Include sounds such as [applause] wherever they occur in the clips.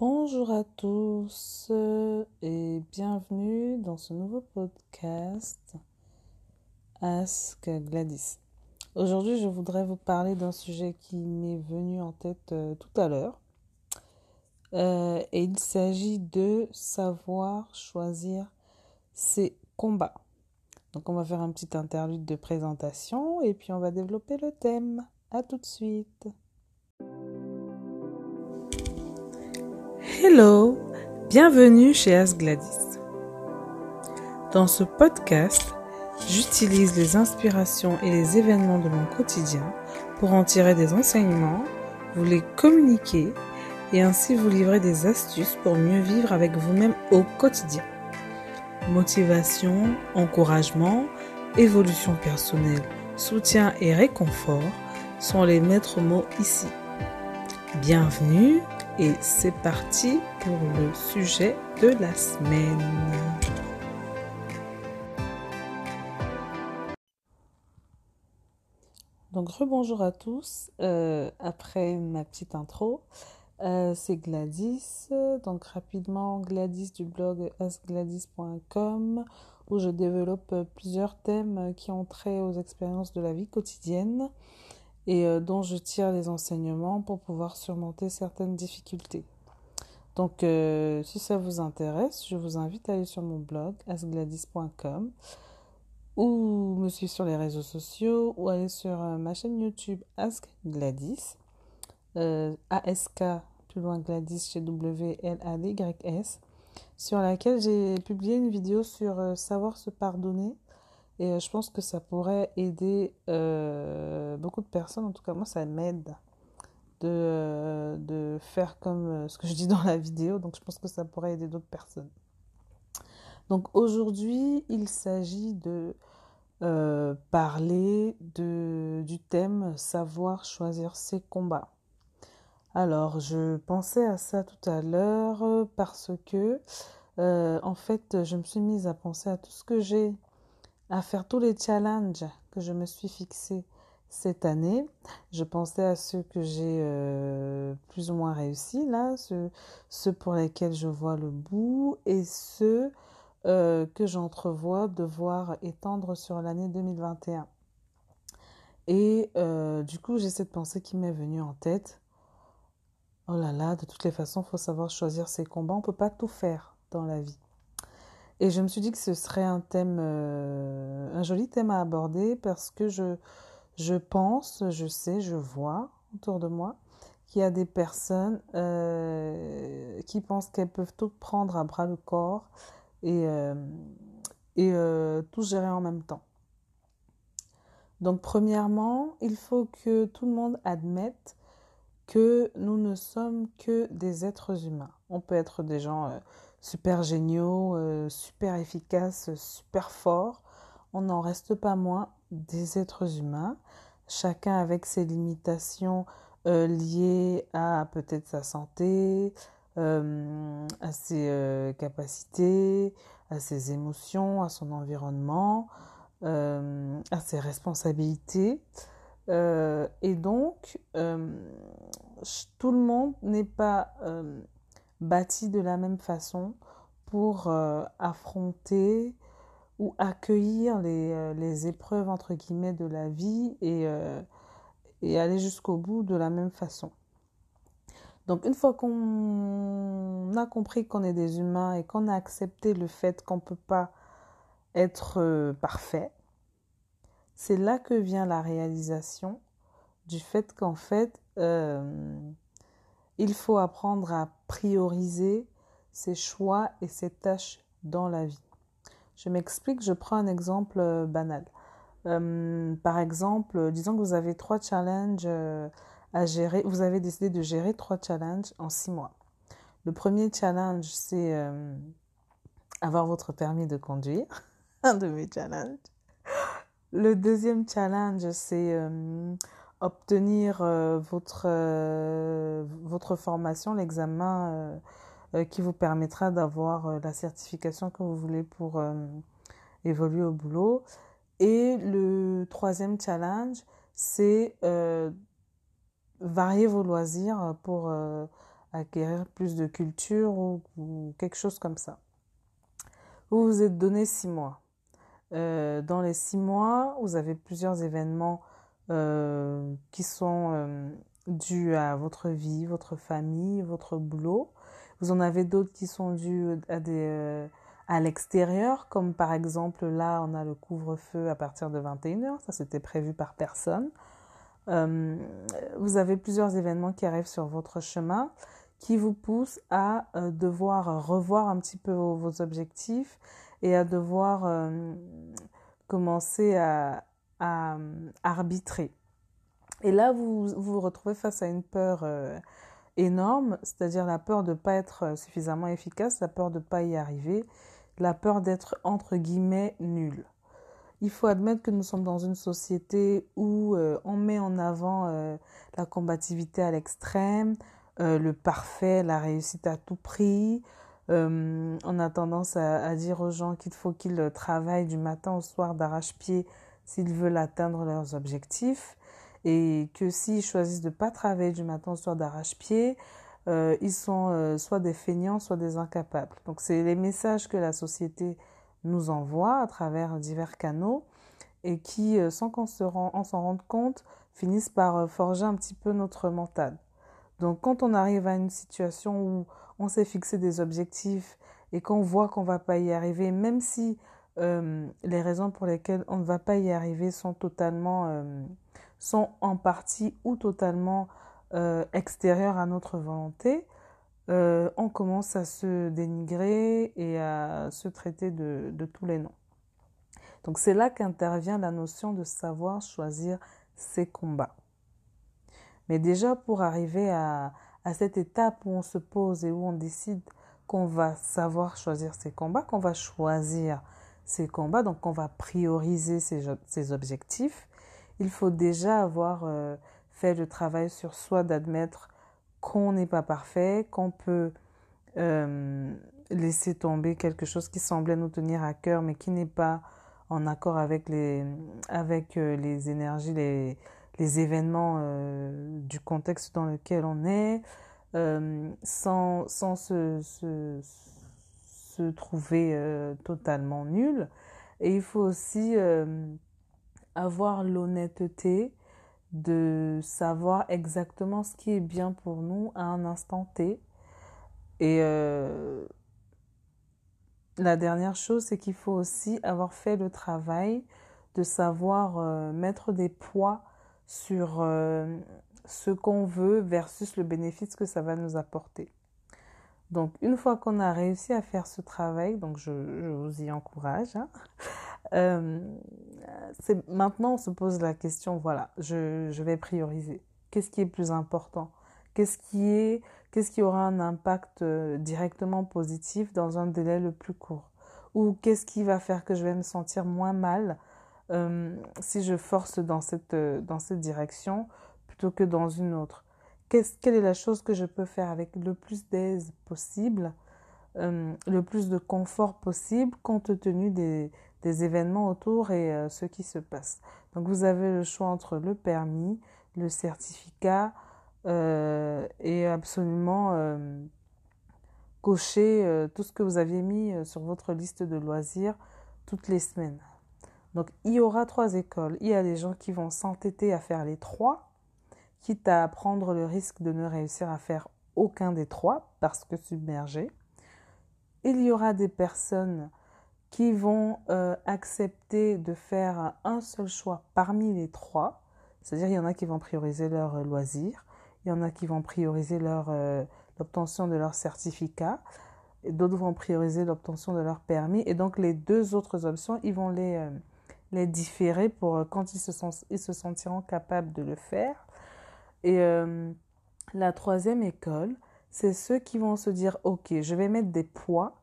Bonjour à tous et bienvenue dans ce nouveau podcast Ask Gladys. Aujourd'hui, je voudrais vous parler d'un sujet qui m'est venu en tête euh, tout à l'heure. Euh, et il s'agit de savoir choisir ses combats. Donc, on va faire un petit interlude de présentation et puis on va développer le thème. À tout de suite. Hello, bienvenue chez As Gladys. Dans ce podcast, j'utilise les inspirations et les événements de mon quotidien pour en tirer des enseignements, vous les communiquer et ainsi vous livrer des astuces pour mieux vivre avec vous-même au quotidien. Motivation, encouragement, évolution personnelle, soutien et réconfort sont les maîtres mots ici. Bienvenue et c'est parti pour le sujet de la semaine. Donc rebonjour à tous. Euh, après ma petite intro, euh, c'est Gladys. Donc rapidement, Gladys du blog asgladys.com où je développe plusieurs thèmes qui ont trait aux expériences de la vie quotidienne et euh, dont je tire les enseignements pour pouvoir surmonter certaines difficultés. Donc, euh, si ça vous intéresse, je vous invite à aller sur mon blog asgladys.com ou me suivre sur les réseaux sociaux ou aller sur euh, ma chaîne YouTube Ask Gladys, ASK plus loin Gladys chez W-L-A-D-Y-S, sur laquelle j'ai publié une vidéo sur savoir se pardonner et euh, je pense que ça pourrait aider euh, beaucoup de personnes. En tout cas, moi, ça m'aide de, euh, de faire comme ce que je dis dans la vidéo. Donc, je pense que ça pourrait aider d'autres personnes. Donc, aujourd'hui, il s'agit de parler de, du thème savoir choisir ses combats. Alors, je pensais à ça tout à l'heure parce que, en fait, je me suis mise à penser à tout ce que j'ai à faire tous les challenges que je me suis fixés cette année. Je pensais à ceux que j'ai euh, plus ou moins réussi là, ceux, pour lesquels je vois le bout et ceux euh, que j'entrevois devoir étendre sur l'année 2021. Et euh, du coup, j'ai cette pensée qui m'est venue en tête. Oh là là, de toutes les façons, il faut savoir choisir ses combats. On ne peut pas tout faire dans la vie. Et je me suis dit que ce serait un thème, euh, un joli thème à aborder parce que je, je pense, je sais, je vois autour de moi qu'il y a des personnes euh, qui pensent qu'elles peuvent tout prendre à bras le corps et, euh, et tout gérer en même temps. Donc premièrement, il faut que tout le monde admette que nous ne sommes que des êtres humains. On peut être des gens super géniaux, euh, super efficaces, super forts, on n'en reste pas moins des êtres humains, chacun avec ses limitations euh, liées à peut-être sa santé, euh, à ses capacités, à ses émotions, à son environnement, à ses responsabilités. et donc, tout le monde n'est pas bâti de la même façon pour euh, affronter ou accueillir les, euh, les, épreuves entre guillemets de la vie et, euh, et aller jusqu'au bout de la même façon. Donc une fois qu'on a compris qu'on est des humains et qu'on a accepté le fait qu'on ne peut pas être parfait, c'est là que vient la réalisation du fait qu'en fait, il faut apprendre à prioriser ses choix et ses tâches dans la vie. Je m'explique, je prends un exemple euh, banal. Euh, par exemple, disons que vous avez trois challenges euh, à gérer, vous avez décidé de gérer trois challenges en six mois. Le premier challenge, c'est avoir votre permis de conduire, [laughs] un de mes challenges. Le deuxième challenge, c'est obtenir euh, votre, euh, votre formation, l'examen euh, qui vous permettra d'avoir la certification que vous voulez pour évoluer au boulot. Et le troisième challenge, c'est varier vos loisirs pour acquérir plus de culture ou, quelque chose comme ça. Vous vous êtes donné six mois. Dans les six mois, vous avez plusieurs événements euh, qui sont euh, dus à votre vie, votre famille, votre boulot. Vous en avez d'autres qui sont dus à des à l'extérieur, comme par exemple là, on a le couvre-feu à partir de 21h, ça c'était prévu par personne. vous avez plusieurs événements qui arrivent sur votre chemin qui vous poussent à devoir revoir un petit peu vos objectifs et à devoir euh, commencer à, arbitrer. Et là, vous, vous retrouvez face à une peur euh, énorme, c'est-à-dire la peur de ne pas être suffisamment efficace, la peur de ne pas y arriver, la peur d'être entre guillemets nul. Il faut admettre que nous sommes dans une société où euh, on met en avant la combativité à l'extrême, le parfait, la réussite à tout prix, euh, on a tendance à, dire aux gens qu'il faut qu'ils travaillent du matin au soir d'arrache-pied s'ils veulent atteindre leurs objectifs et que s'ils choisissent de ne pas travailler du matin au soir d'arrache-pied, euh, ils sont euh, soit des feignants, soit des incapables. Donc c'est les messages que la société nous envoie à travers divers canaux et qui, sans qu'on s'en rende compte, finissent par forger un petit peu notre mental. Donc quand on arrive à une situation où on s'est fixé des objectifs et qu'on voit qu'on ne va pas y arriver, même si euh, les raisons pour lesquelles on ne va pas y arriver sont totalement, euh, sont en partie ou totalement euh, extérieures à notre volonté, on commence à se dénigrer et à se traiter de, tous les noms. Donc c'est là qu'intervient la notion de savoir choisir ses combats. Mais déjà pour arriver à, à cette étape où on se pose et où on décide qu'on va savoir choisir ses combats, qu'on va choisir ses combats, donc qu'on va prioriser ses, objectifs, il faut déjà avoir euh, fait le travail sur soi d'admettre qu'on n'est pas parfait, qu'on peut euh, laisser tomber quelque chose qui semblait nous tenir à cœur mais qui n'est pas en accord avec les, avec, euh, les énergies, les, les événements du contexte dans lequel on est, sans, sans se, se, se trouver euh, totalement nul. Et il faut aussi avoir l'honnêteté de savoir exactement ce qui est bien pour nous à un instant T. Et la dernière chose, c'est qu'il faut aussi avoir fait le travail de savoir mettre des poids sur euh, ce qu'on veut versus le bénéfice que ça va nous apporter. Donc, une fois qu'on a réussi à faire ce travail, donc je, vous y encourage, hein, [laughs] euh, maintenant on se pose la question, voilà, je, je vais prioriser. Qu'est-ce qui est plus important? Qu'est-ce qui, est, qui aura un impact euh, directement positif dans un délai le plus court? Ou qu'est-ce qui va faire que je vais me sentir moins mal euh, si je force dans cette, dans cette direction plutôt que dans une autre? Quelle est la chose que je peux faire avec le plus d'aise possible, euh, le plus de confort possible compte tenu des, des événements autour et ce qui se passe Donc vous avez le choix entre le permis, le certificat et absolument cocher tout ce que vous aviez mis sur votre liste de loisirs toutes les semaines. Donc, il y aura trois écoles. Il y a des gens qui vont s'entêter à faire les trois, quitte à prendre le risque de ne réussir à faire aucun des trois parce que submergés. Il y aura des personnes qui vont euh, accepter de faire un seul choix parmi les trois. C'est-à-dire, il y en a qui vont prioriser leur euh, loisir, il y en a qui vont prioriser euh, l'obtention de leur certificat, d'autres vont prioriser l'obtention de leur permis. Et donc, les deux autres options, ils vont les, différer pour quand ils se sentiront capables de le faire. Et euh, la troisième école, c'est ceux qui vont se dire, OK, je vais mettre des poids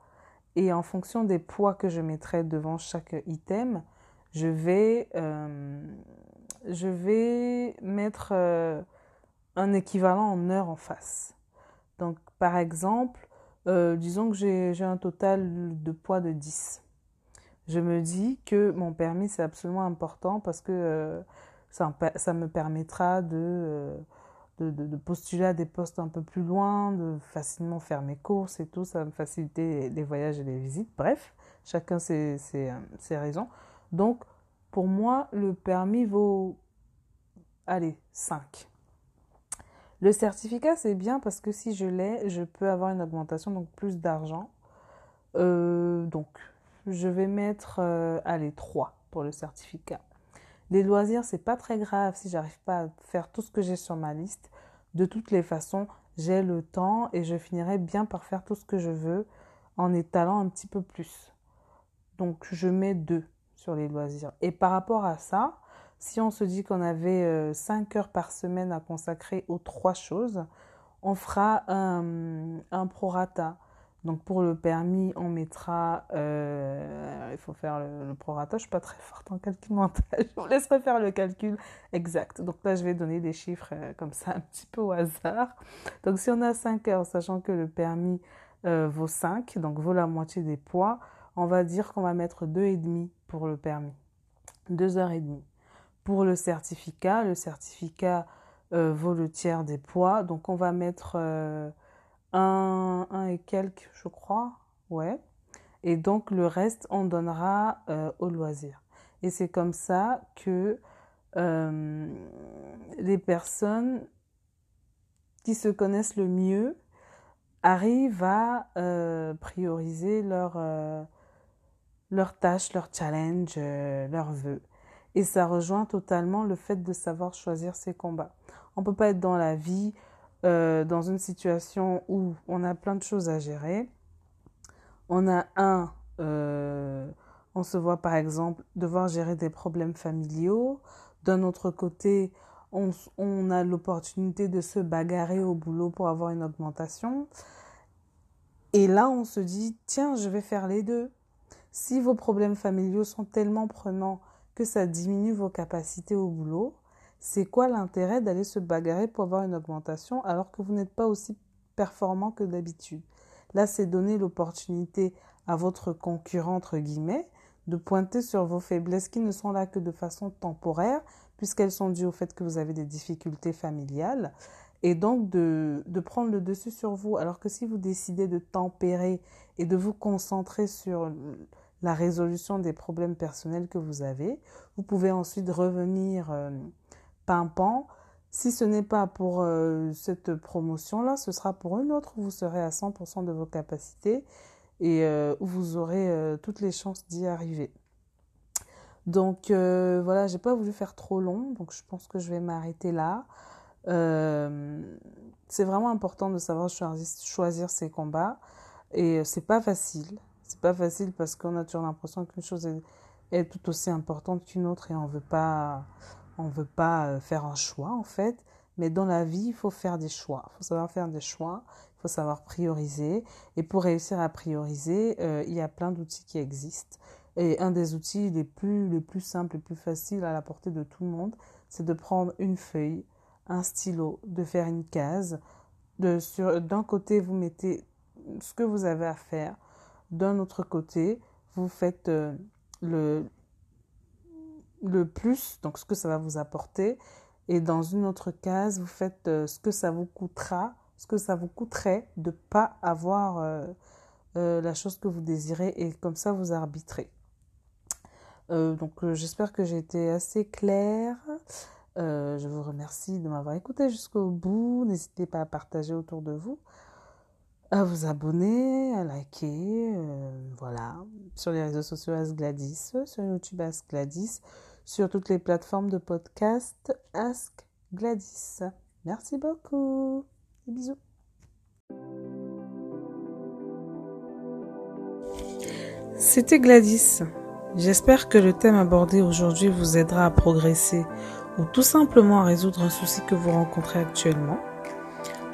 et en fonction des poids que je mettrai devant chaque item, je vais, euh, je vais mettre un équivalent en heures en face. Donc, par exemple, disons que j'ai un total de poids de 10 je me dis que mon permis, c'est absolument important parce que euh, ça, me permettra de, euh, de, postuler à des postes un peu plus loin, de facilement faire mes courses et tout, ça va me faciliter les voyages et les visites. Bref, chacun ses, ses, raisons. Donc, pour moi, le permis vaut, allez, 5. Le certificat, c'est bien parce que si je l'ai, je peux avoir une augmentation, donc plus d'argent. Euh, donc, je vais mettre, euh, allez, 3 pour le certificat. Les loisirs, c'est pas très grave si j'arrive pas à faire tout ce que j'ai sur ma liste. De toutes les façons, j'ai le temps et je finirai bien par faire tout ce que je veux en étalant un petit peu plus. Donc, je mets 2 sur les loisirs. Et par rapport à ça, si on se dit qu'on avait 5 euh, heures par semaine à consacrer aux trois choses, on fera un prorata. Donc pour le permis, on mettra, euh, il faut faire le, prorata, je suis pas très forte en calcul mental, [laughs] je vous laisserai faire le calcul exact. Donc là, je vais donner des chiffres euh, comme ça, un petit peu au hasard. Donc si on a 5 heures, sachant que le permis vaut 5, donc vaut la moitié des poids, on va dire qu'on va mettre 2,5 pour le permis. 2 heures et demie. Pour le certificat, le certificat euh, vaut le tiers des poids. Donc on va mettre euh, un, et quelques, je crois. Ouais. Et donc le reste, on donnera euh, au loisir. Et c'est comme ça que les personnes qui se connaissent le mieux arrivent à prioriser leurs leur tâches, leurs challenges, leurs vœux. Et ça rejoint totalement le fait de savoir choisir ses combats. On ne peut pas être dans la vie, euh, dans une situation où on a plein de choses à gérer. On a un, euh, on se voit par exemple devoir gérer des problèmes familiaux. D'un autre côté, on, on a l'opportunité de se bagarrer au boulot pour avoir une augmentation. Et là, on se dit, tiens, je vais faire les deux. Si vos problèmes familiaux sont tellement prenants que ça diminue vos capacités au boulot, c'est quoi l'intérêt d'aller se bagarrer pour avoir une augmentation alors que vous n'êtes pas aussi performant que d'habitude? Là, c'est donner l'opportunité à votre concurrent, entre guillemets, de pointer sur vos faiblesses qui ne sont là que de façon temporaire, puisqu'elles sont dues au fait que vous avez des difficultés familiales, et donc de, de prendre le dessus sur vous. Alors que si vous décidez de tempérer et de vous concentrer sur la résolution des problèmes personnels que vous avez. Vous pouvez ensuite revenir euh, pimpant. Si ce n'est pas pour euh, cette promotion-là, ce sera pour une autre. Vous serez à 100% de vos capacités et euh, vous aurez toutes les chances d'y arriver. Donc voilà, j'ai pas voulu faire trop long, donc je pense que je vais m'arrêter là. c'est vraiment important de savoir choisir, choisir ses combats et c'est pas facile. C'est pas facile parce qu'on a toujours l'impression qu'une chose est, tout aussi importante qu'une autre et on veut pas, on veut pas euh, faire un choix en fait. Mais dans la vie, il faut faire des choix. Il faut savoir faire des choix. Il faut savoir prioriser. Et pour réussir à prioriser, euh, il y a plein d'outils qui existent. Et un des outils les plus, les plus simples, les plus faciles à la portée de tout le monde, c'est de prendre une feuille, un stylo, de faire une case. D'un côté, vous mettez ce que vous avez à faire. D'un autre côté, vous faites euh, le, le plus, donc ce que ça va vous apporter. Et dans une autre case, vous faites euh, ce que ça vous coûtera, ce que ça vous coûterait de ne pas avoir euh, la chose que vous désirez. Et comme ça, vous arbitrez. donc j'espère que j'ai été assez claire. je vous remercie de m'avoir écouté jusqu'au bout. N'hésitez pas à partager autour de vous à vous abonner, à liker, euh, voilà, sur les réseaux sociaux As Gladys, sur YouTube Ask Gladys, sur toutes les plateformes de podcast Ask Gladys. Merci beaucoup. Et bisous. C'était Gladys. J'espère que le thème abordé aujourd'hui vous aidera à progresser ou tout simplement à résoudre un souci que vous rencontrez actuellement.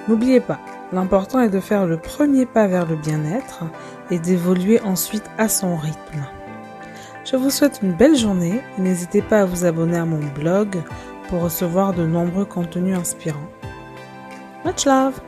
N'oubliez pas, L'important est de faire le premier pas vers le bien-être et d'évoluer ensuite à son rythme. Je vous souhaite une belle journée et n'hésitez pas à vous abonner à mon blog pour recevoir de nombreux contenus inspirants. Much love